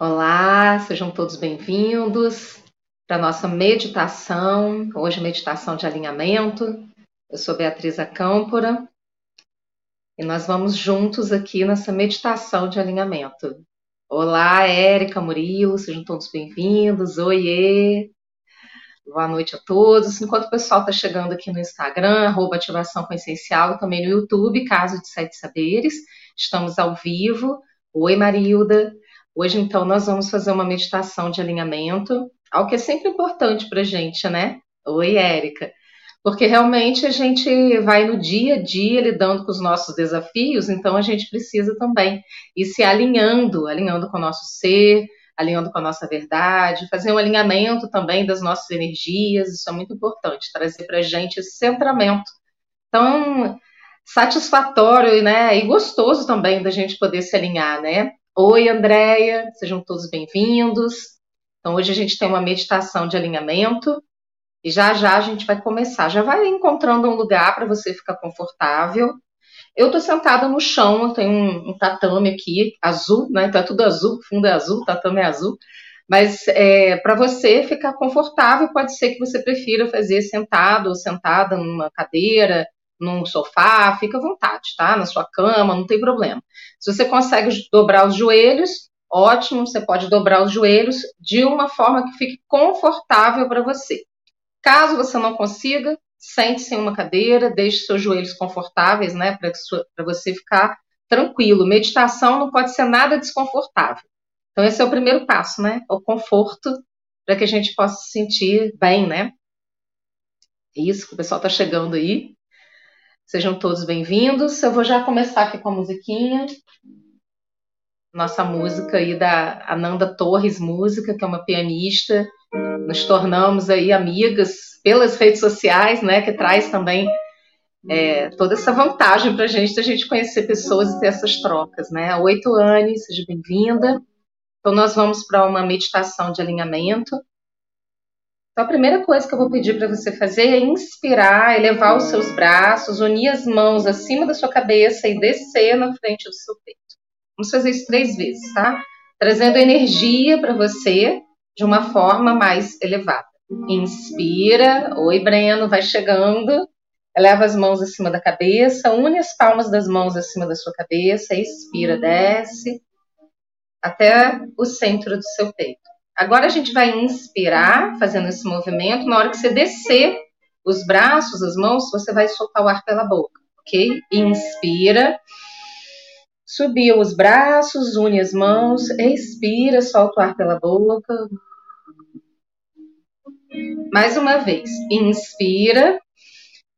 Olá, sejam todos bem-vindos para nossa meditação. Hoje, meditação de alinhamento. Eu sou Beatriz Acâmpora e nós vamos juntos aqui nessa meditação de alinhamento. Olá, Érica Murilo, sejam todos bem-vindos. Oiê! Boa noite a todos. Enquanto o pessoal está chegando aqui no Instagram, arroba ativação com essencial, e também no YouTube, Caso de Sete Saberes, estamos ao vivo. Oi, Marilda. Hoje, então, nós vamos fazer uma meditação de alinhamento, algo que é sempre importante para gente, né? Oi, Érica. Porque realmente a gente vai no dia a dia lidando com os nossos desafios, então a gente precisa também ir se alinhando, alinhando com o nosso ser, alinhando com a nossa verdade, fazer um alinhamento também das nossas energias, isso é muito importante, trazer para a gente esse centramento. Então, satisfatório né, e gostoso também da gente poder se alinhar, né? Oi, Andréia, sejam todos bem-vindos. Então, hoje a gente tem uma meditação de alinhamento e já já a gente vai começar. Já vai encontrando um lugar para você ficar confortável. Eu estou sentada no chão, tem um, um, tatame aqui, azul, né? Tá tudo azul, fundo é azul, tatame é azul. Mas é, para você ficar confortável, pode ser que você prefira fazer sentado ou sentada numa cadeira, num sofá, fica à vontade, tá? Na sua cama, não tem problema. Se você consegue dobrar os joelhos, ótimo, você pode dobrar os joelhos de uma forma que fique confortável para você. Caso você não consiga, sente-se em uma cadeira, deixe seus joelhos confortáveis, né, para você ficar tranquilo. Meditação não pode ser nada desconfortável. Então esse é o primeiro passo, né? O conforto para que a gente possa se sentir bem, né? Isso, o pessoal está chegando aí. Sejam todos bem-vindos. Eu vou já começar aqui com a musiquinha. Nossa música aí da Ananda Torres Música, que é uma pianista. Nos tornamos aí amigas pelas redes sociais, né? Que traz também é, toda essa vantagem para a gente, a gente conhecer pessoas e ter essas trocas, né? Oi, Tuane, seja bem-vinda. Então, nós vamos para uma meditação de alinhamento. Então, a primeira coisa que eu vou pedir para você fazer é inspirar, elevar os seus braços, unir as mãos acima da sua cabeça e descer na frente do seu peito. Vamos fazer isso três vezes, tá? Trazendo energia para você de uma forma mais elevada. Inspira, oi Breno, vai chegando. Eleva as mãos acima da cabeça, une as palmas das mãos acima da sua cabeça, expira, desce até o centro do seu peito. Agora a gente vai inspirar, fazendo esse movimento. Na hora que você descer os braços, as mãos, você vai soltar o ar pela boca, ok? Inspira. Subiu os braços, une as mãos, expira, solta o ar pela boca. Mais uma vez, inspira,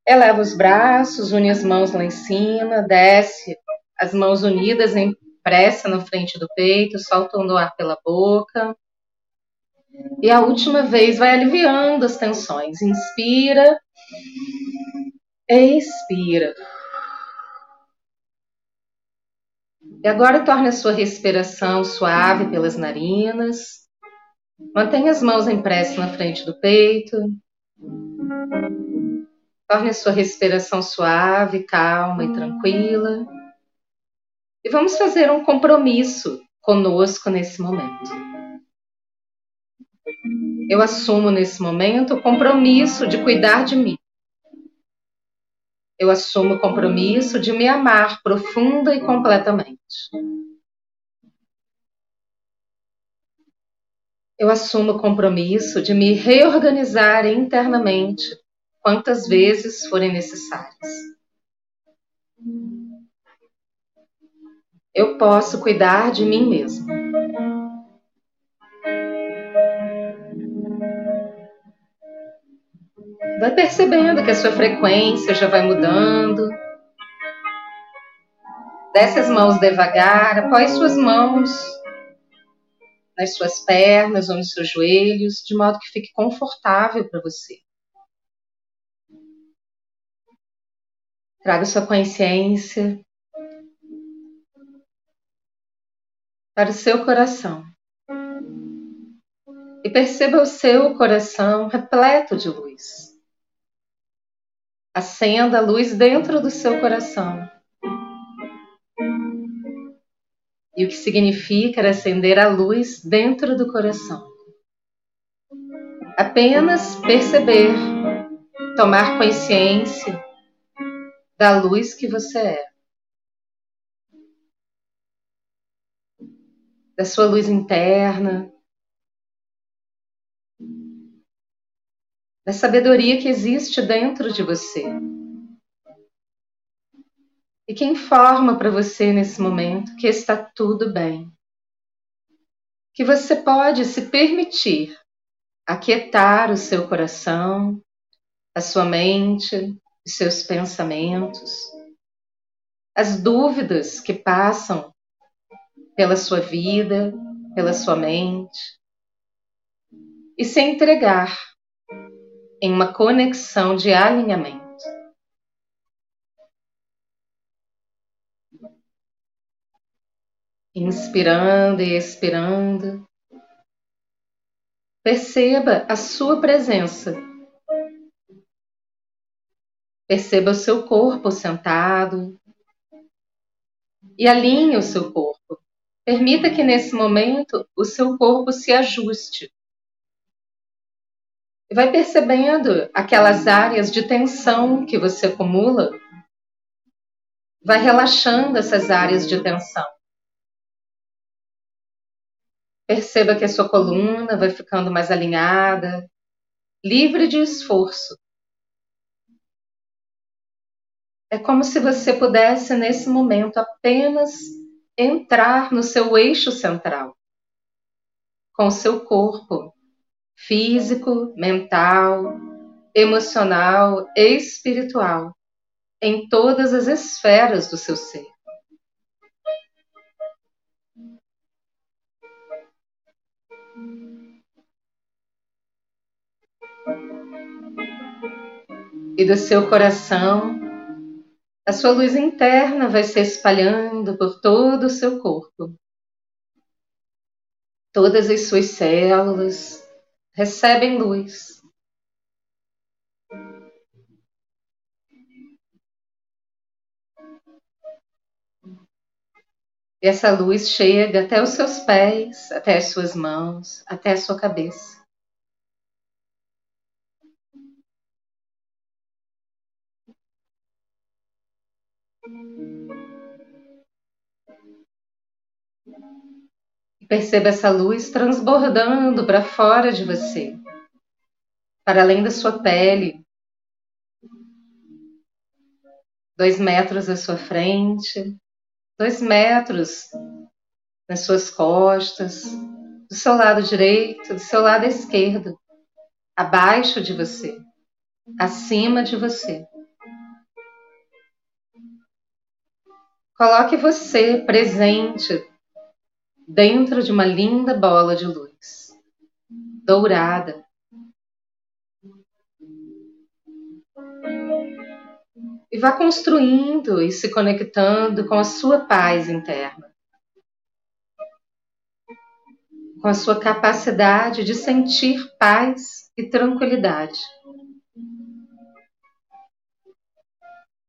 eleva os braços, une as mãos lá em cima, desce as mãos unidas em pressa na frente do peito, soltando o ar pela boca. E a última vez vai aliviando as tensões. Inspira, expira. E agora torne a sua respiração suave pelas narinas. Mantenha as mãos em pressa na frente do peito. Torne a sua respiração suave, calma e tranquila. E vamos fazer um compromisso conosco nesse momento. Eu assumo nesse momento o compromisso de cuidar de mim. Eu assumo o compromisso de me amar profunda e completamente. Eu assumo o compromisso de me reorganizar internamente quantas vezes forem necessárias. Eu posso cuidar de mim mesmo. Vai percebendo que a sua frequência já vai mudando. Desce as mãos devagar, apoie suas mãos nas suas pernas ou nos seus joelhos, de modo que fique confortável para você. Traga sua consciência para o seu coração. E perceba o seu coração repleto de luz. Acenda a luz dentro do seu coração. e o que significa acender a luz dentro do coração. Apenas perceber, tomar consciência da luz que você é. Da sua luz interna, da sabedoria que existe dentro de você. E que informa para você nesse momento que está tudo bem. Que você pode se permitir aquietar o seu coração, a sua mente, os seus pensamentos, as dúvidas que passam pela sua vida, pela sua mente, e se entregar em uma conexão de alinhamento. Inspirando e expirando, perceba a sua presença. Perceba o seu corpo sentado e alinhe o seu corpo. Permita que nesse momento o seu corpo se ajuste vai percebendo aquelas áreas de tensão que você acumula. Vai relaxando essas áreas de tensão. Perceba que a sua coluna vai ficando mais alinhada, livre de esforço. É como se você pudesse, nesse momento, apenas entrar no seu eixo central, com o seu corpo físico, mental, emocional e espiritual, em todas as esferas do seu ser. E do seu coração, a sua luz interna vai se espalhando por todo o seu corpo. Todas as suas células, recebem luz. E essa luz chega até os seus pés, até as suas mãos, até a sua cabeça. Perceba essa luz transbordando para fora de você, para além da sua pele, dois metros à sua frente, dois metros nas suas costas, do seu lado direito, do seu lado esquerdo, abaixo de você, acima de você. Coloque você presente dentro de uma linda bola de luz, dourada. E vá construindo e se conectando com a sua paz interna, com a sua capacidade de sentir paz e tranquilidade.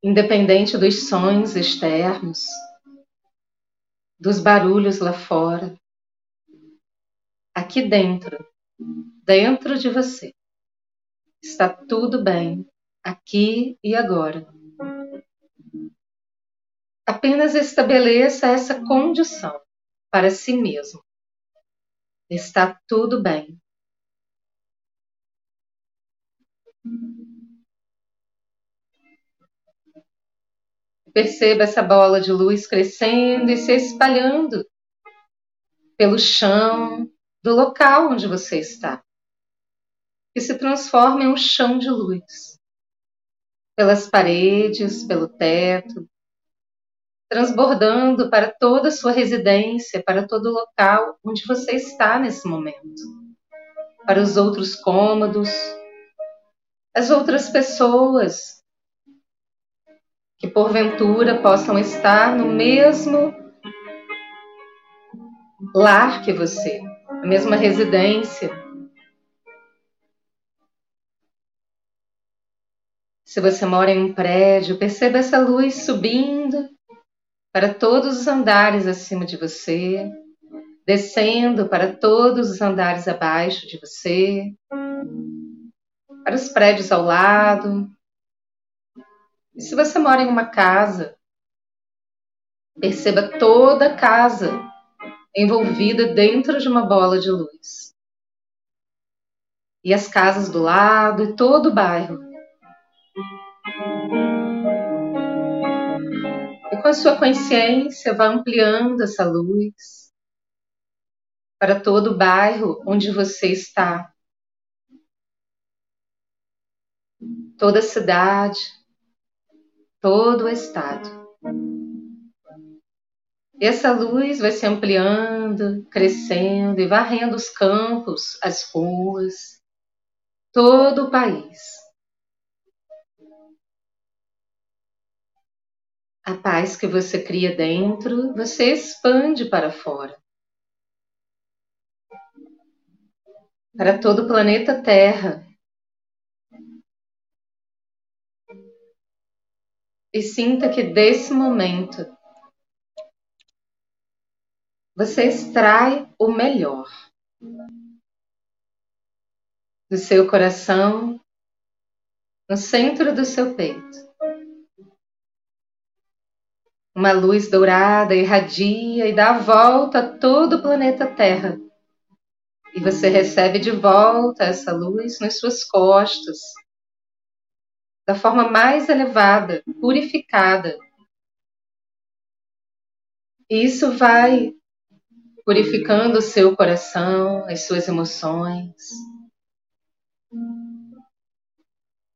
Independente dos sons externos, dos barulhos lá fora. Aqui dentro, dentro de você, está tudo bem, aqui e agora. Apenas estabeleça essa condição para si mesmo. Está tudo bem. Perceba essa bola de luz crescendo e se espalhando pelo chão do local onde você está, que se transforma em um chão de luz, pelas paredes, pelo teto, transbordando para toda a sua residência, para todo o local onde você está nesse momento, para os outros cômodos, as outras pessoas que porventura possam estar no mesmo lar que você, a mesma residência. Se você mora em um prédio, perceba essa luz subindo para todos os andares acima de você, descendo para todos os andares abaixo de você, para os prédios ao lado. E se você mora em uma casa, perceba toda a casa envolvida dentro de uma bola de luz. E as casas do lado e todo o bairro. E com a sua consciência, vá ampliando essa luz para todo o bairro onde você está. Toda a cidade, todo o estado. E essa luz vai se ampliando, crescendo e varrendo os campos, as ruas, todo o país. A paz que você cria dentro, você expande para fora. Para todo o planeta Terra. E sinta que desse momento você extrai o melhor do seu coração, no centro do seu peito. Uma luz dourada irradia e dá a volta a todo o planeta Terra. E você recebe de volta essa luz nas suas costas, da forma mais elevada, purificada. E isso vai purificando o seu coração, as suas emoções.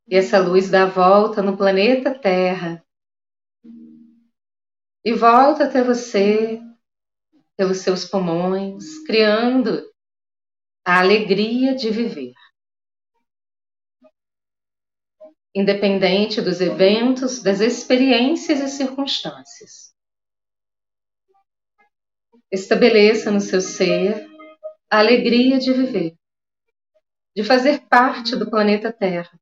E essa luz dá a volta no planeta Terra e volta até você, pelos seus pulmões, criando a alegria de viver. Independente dos eventos, das experiências e circunstâncias. Estabeleça no seu ser a alegria de viver, de fazer parte do planeta Terra.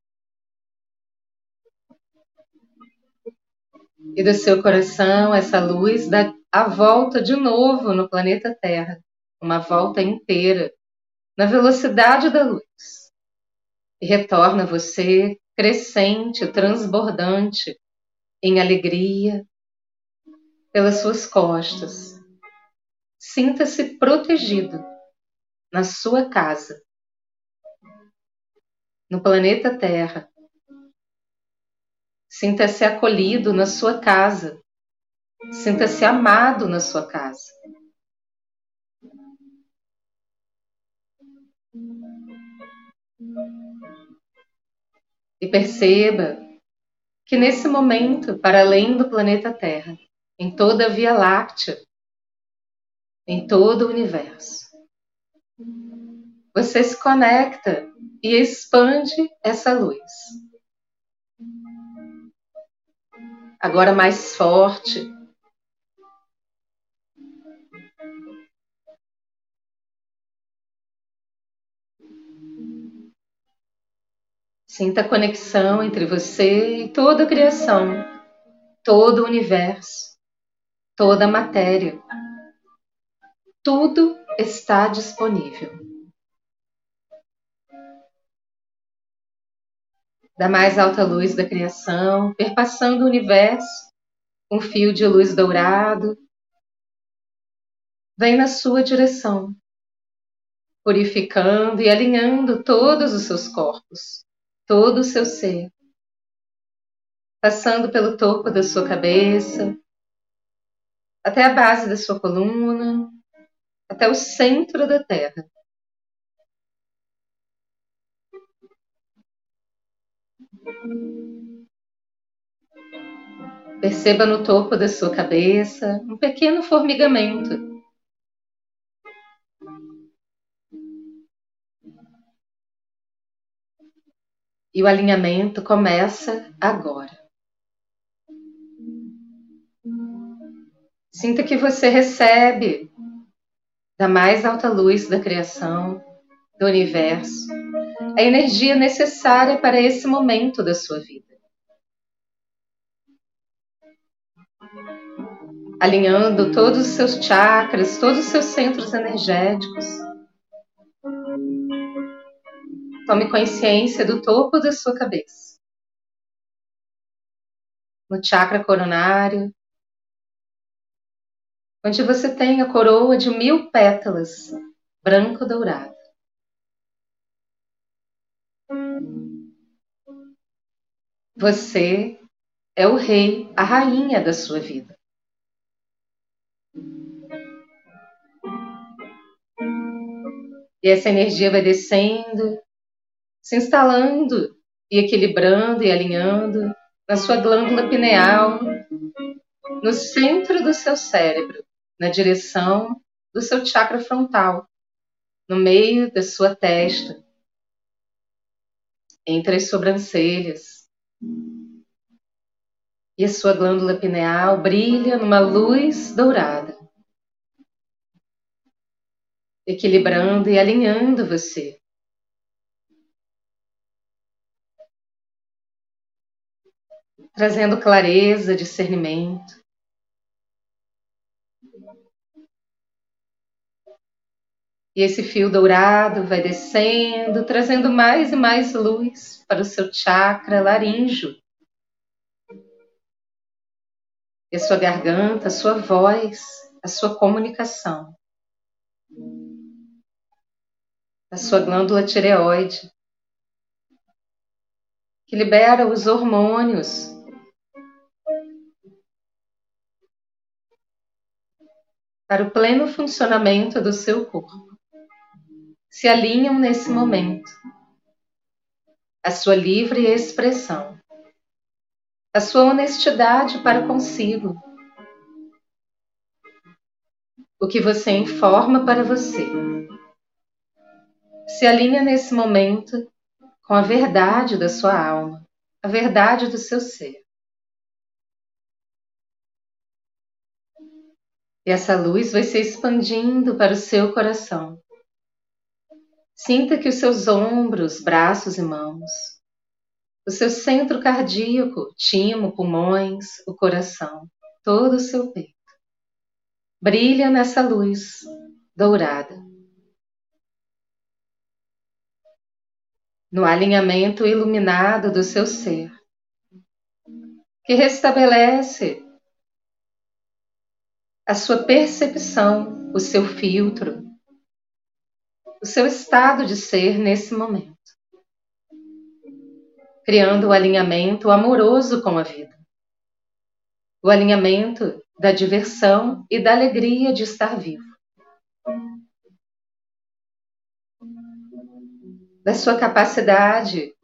E do seu coração, essa luz dá a volta de novo no planeta Terra, uma volta inteira, na velocidade da luz. E retorna você crescente, transbordante, em alegria, pelas suas costas Sinta-se protegido na sua casa, no planeta Terra. Sinta-se acolhido na sua casa. Sinta-se amado na sua casa. E perceba que nesse momento, para além do planeta Terra, em toda a Via Láctea, em todo o universo. Você se conecta e expande essa luz. Agora mais forte. Sinta a conexão entre você e toda a criação, todo o universo, toda a matéria tudo está disponível. Da mais alta luz da criação, perpassando o universo, um fio de luz dourado vem na sua direção, purificando e alinhando todos os seus corpos, todo o seu ser, passando pelo topo da sua cabeça, até a base da sua coluna, até o centro da Terra. Perceba no topo da sua cabeça um pequeno formigamento. E o alinhamento começa agora. Sinta que você recebe da mais alta luz da criação, do universo, a energia necessária para esse momento da sua vida. alinhando todos os seus chakras, todos os seus centros energéticos. Tome consciência do topo da sua cabeça. No chakra coronário, onde você tem a coroa de mil pétalas, branco-dourado. Você é o rei, a rainha da sua vida. E essa energia vai descendo, se instalando e equilibrando e alinhando na sua glândula pineal, no centro do seu cérebro, na direção do seu chakra frontal, no meio da sua testa, entre as sobrancelhas. E a sua glândula pineal brilha numa luz dourada equilibrando e alinhando você. Trazendo clareza, discernimento. E esse fio dourado vai descendo, trazendo mais e mais luz para o seu chakra laríngeo. E a sua garganta, a sua voz, a sua comunicação a sua glândula tireoide, que libera os hormônios para o pleno funcionamento do seu corpo. Se alinham nesse momento a sua livre expressão, a sua honestidade para consigo, o que você informa para você se alinha nesse momento com a verdade da sua alma, a verdade do seu ser. E essa luz vai se expandindo para o seu coração. Sinta que os seus ombros, braços e mãos, o seu centro cardíaco, timo, pulmões, o coração, todo o seu peito, brilha nessa luz dourada. no alinhamento iluminado do seu ser, que restabelece a sua percepção, o seu filtro, o seu estado de ser nesse momento, criando o alinhamento amoroso com a vida, o alinhamento da diversão e da alegria de estar vivo. da sua capacidade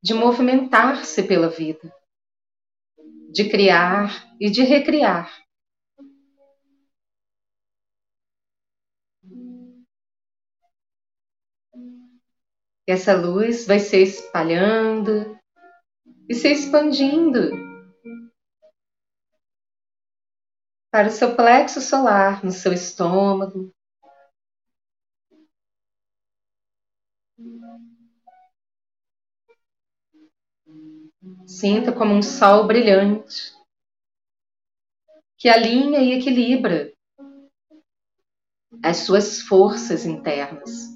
de movimentar-se pela vida, de criar e de recriar. Essa luz vai se espalhando e se expandindo para o seu plexo solar, no seu estômago, Sinta como um sol brilhante que alinha e equilibra as suas forças internas.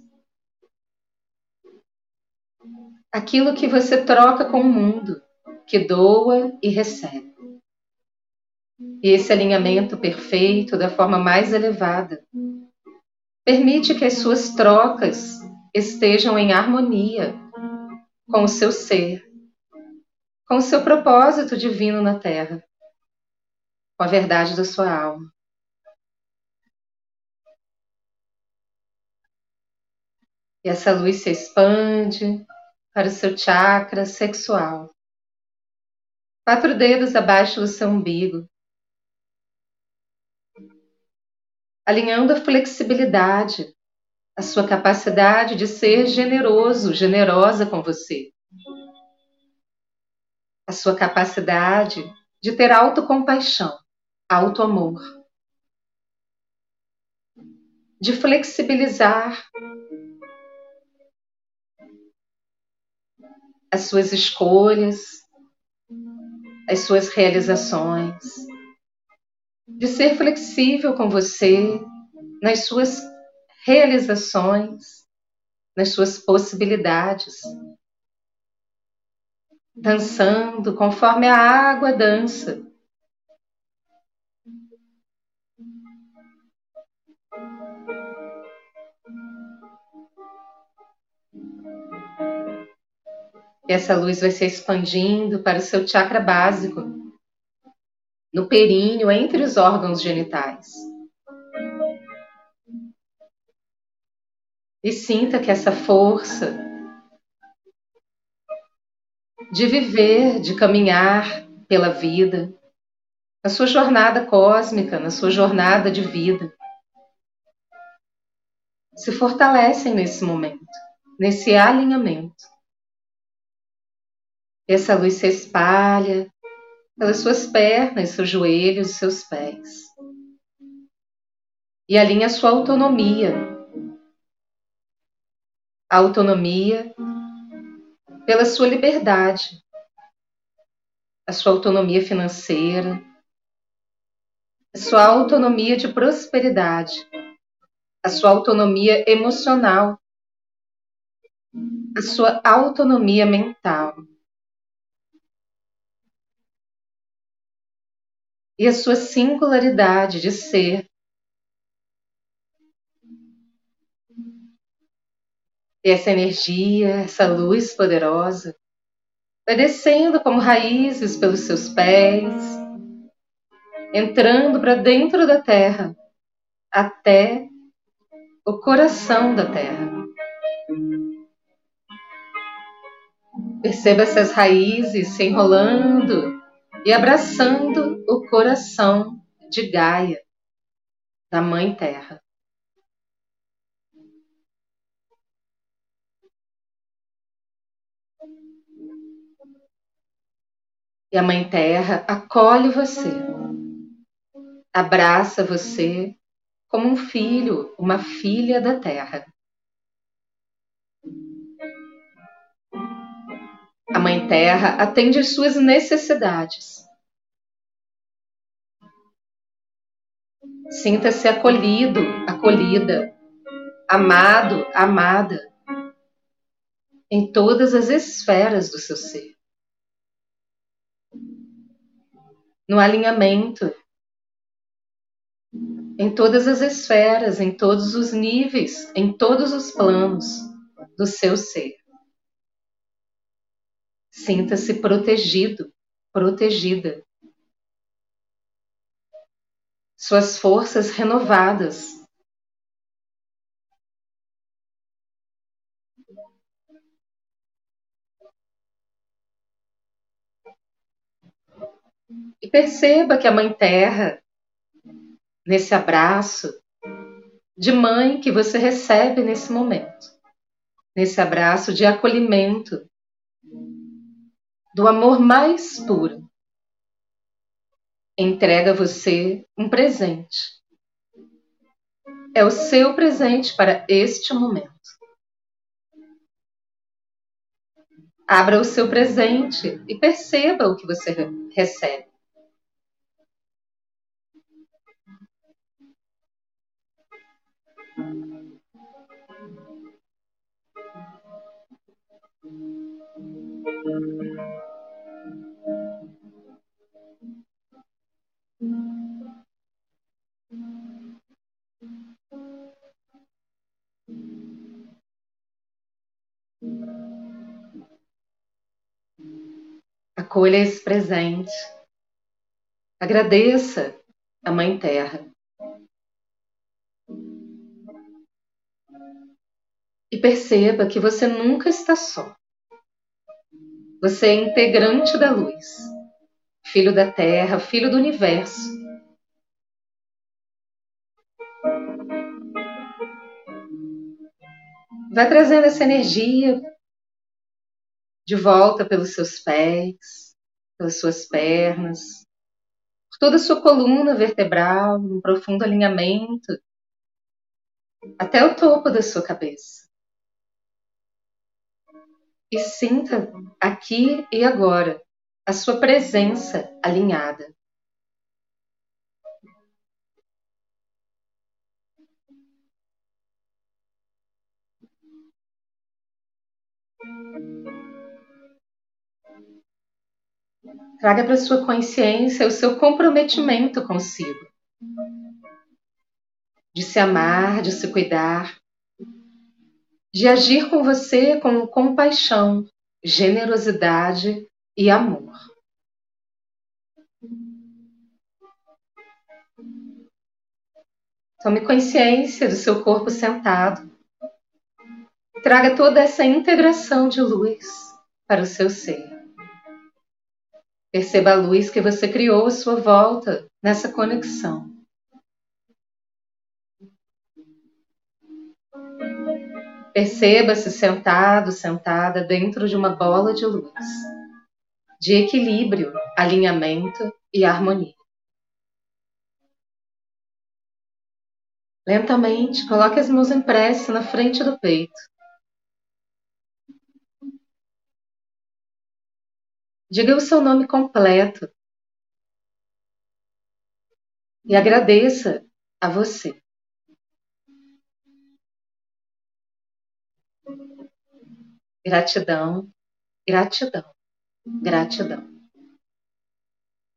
Aquilo que você troca com o mundo, que doa e recebe. E esse alinhamento perfeito da forma mais elevada permite que as suas trocas estejam em harmonia com o seu ser, com o seu propósito divino na Terra, com a verdade da sua alma. E essa luz se expande para o seu chakra sexual. Quatro dedos abaixo do seu umbigo. Alinhando a flexibilidade a sua capacidade de ser generoso, generosa com você. A sua capacidade de ter autocompaixão, autoamor. De flexibilizar as suas escolhas, as suas realizações, de ser flexível com você nas suas realizações, nas suas possibilidades, dançando conforme a água dança. Essa luz vai se expandindo para o seu chakra básico, no períneo, entre os órgãos genitais. E sinta que essa força de viver, de caminhar pela vida, na sua jornada cósmica, na sua jornada de vida, se fortalecem nesse momento, nesse alinhamento. Essa luz se espalha pelas suas pernas, seus joelhos, seus pés. E alinha a sua autonomia. A autonomia pela sua liberdade, a sua autonomia financeira, a sua autonomia de prosperidade, a sua autonomia emocional, a sua autonomia mental. E a sua singularidade de ser. E essa energia, essa luz poderosa, vai descendo como raízes pelos seus pés, entrando para dentro da terra, até o coração da terra. Perceba essas raízes se enrolando e abraçando o coração de Gaia, da Mãe Terra. E a Mãe Terra acolhe você, abraça você como um filho, uma filha da Terra. A Mãe Terra atende às suas necessidades. Sinta-se acolhido, acolhida, amado, amada em todas as esferas do seu ser. No alinhamento, em todas as esferas, em todos os níveis, em todos os planos do seu ser. Sinta-se protegido, protegida. Suas forças renovadas. E perceba que a Mãe Terra, nesse abraço de mãe que você recebe nesse momento, nesse abraço de acolhimento, do amor mais puro, entrega a você um presente. É o seu presente para este momento. Abra o seu presente e perceba o que você recebe. Acolha esse presente. Agradeça a Mãe Terra. E perceba que você nunca está só. Você é integrante da luz, filho da Terra, filho do universo. Vai trazendo essa energia de volta pelos seus pés, pelas suas pernas, por toda a sua coluna vertebral, um profundo alinhamento, até o topo da sua cabeça. E sinta aqui e agora a sua presença alinhada. Traga para sua consciência o seu comprometimento consigo. De se amar, de se cuidar, de agir com você com compaixão, generosidade e amor. Tome consciência do seu corpo sentado. Traga toda essa integração de luz para o seu ser. Perceba a luz que você criou à sua volta nessa conexão. Perceba-se sentado, sentada dentro de uma bola de luz, de equilíbrio, alinhamento e harmonia. Lentamente, coloque as mãos em prece na frente do peito. Diga o seu nome completo. E agradeça a você. Gratidão, gratidão, gratidão.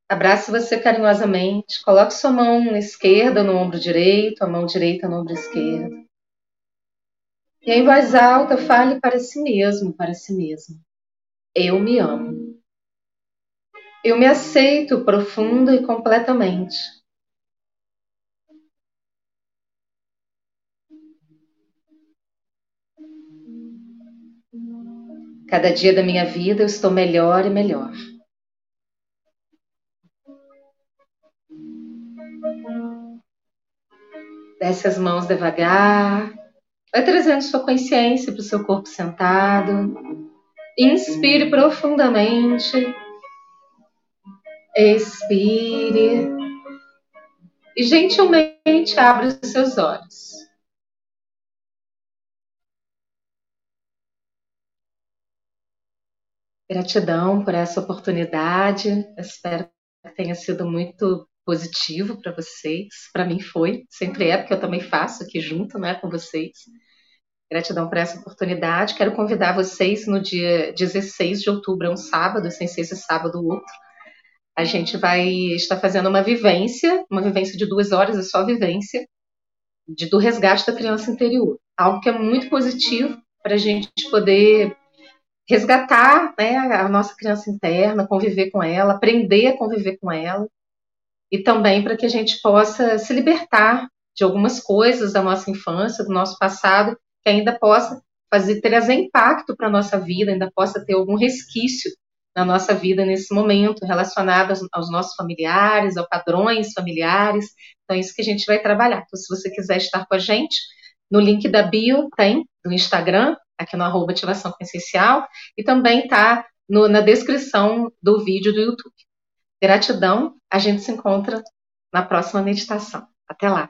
Abrace você carinhosamente. Coloque sua mão esquerda no ombro direito, a mão direita no ombro esquerdo. E em voz alta, fale para si mesmo, para si mesmo. Eu me amo. Eu me aceito profunda e completamente. Cada dia da minha vida eu estou melhor e melhor. Desce as mãos devagar. Vai trazendo sua consciência para o seu corpo sentado. Inspire profundamente. Expire. E gentilmente abre os seus olhos. Gratidão por essa oportunidade. espero que tenha sido muito positivo para vocês. Para mim foi, sempre é, porque eu também faço aqui junto né, com vocês. Gratidão por essa oportunidade. Quero convidar vocês no dia 16 de outubro, é um sábado, sem ser esse sábado outro. A gente vai estar fazendo uma vivência, uma vivência de duas horas, é só vivência, de, do resgate da criança interior. Algo que é muito positivo para a gente poder resgatar né, a nossa criança interna, conviver com ela, aprender a conviver com ela e também para que a gente possa se libertar de algumas coisas da nossa infância, do nosso passado, que ainda possa fazer trazer impacto para a nossa vida, ainda possa ter algum resquício na nossa vida nesse momento, relacionado aos, aos nossos familiares, aos padrões familiares. Então, é isso que a gente vai trabalhar. Então, se você quiser estar com a gente, no link da bio tem, do Instagram, aqui no arroba ativação consciencial, e também está na descrição do vídeo do YouTube. Gratidão, a gente se encontra na próxima meditação. Até lá!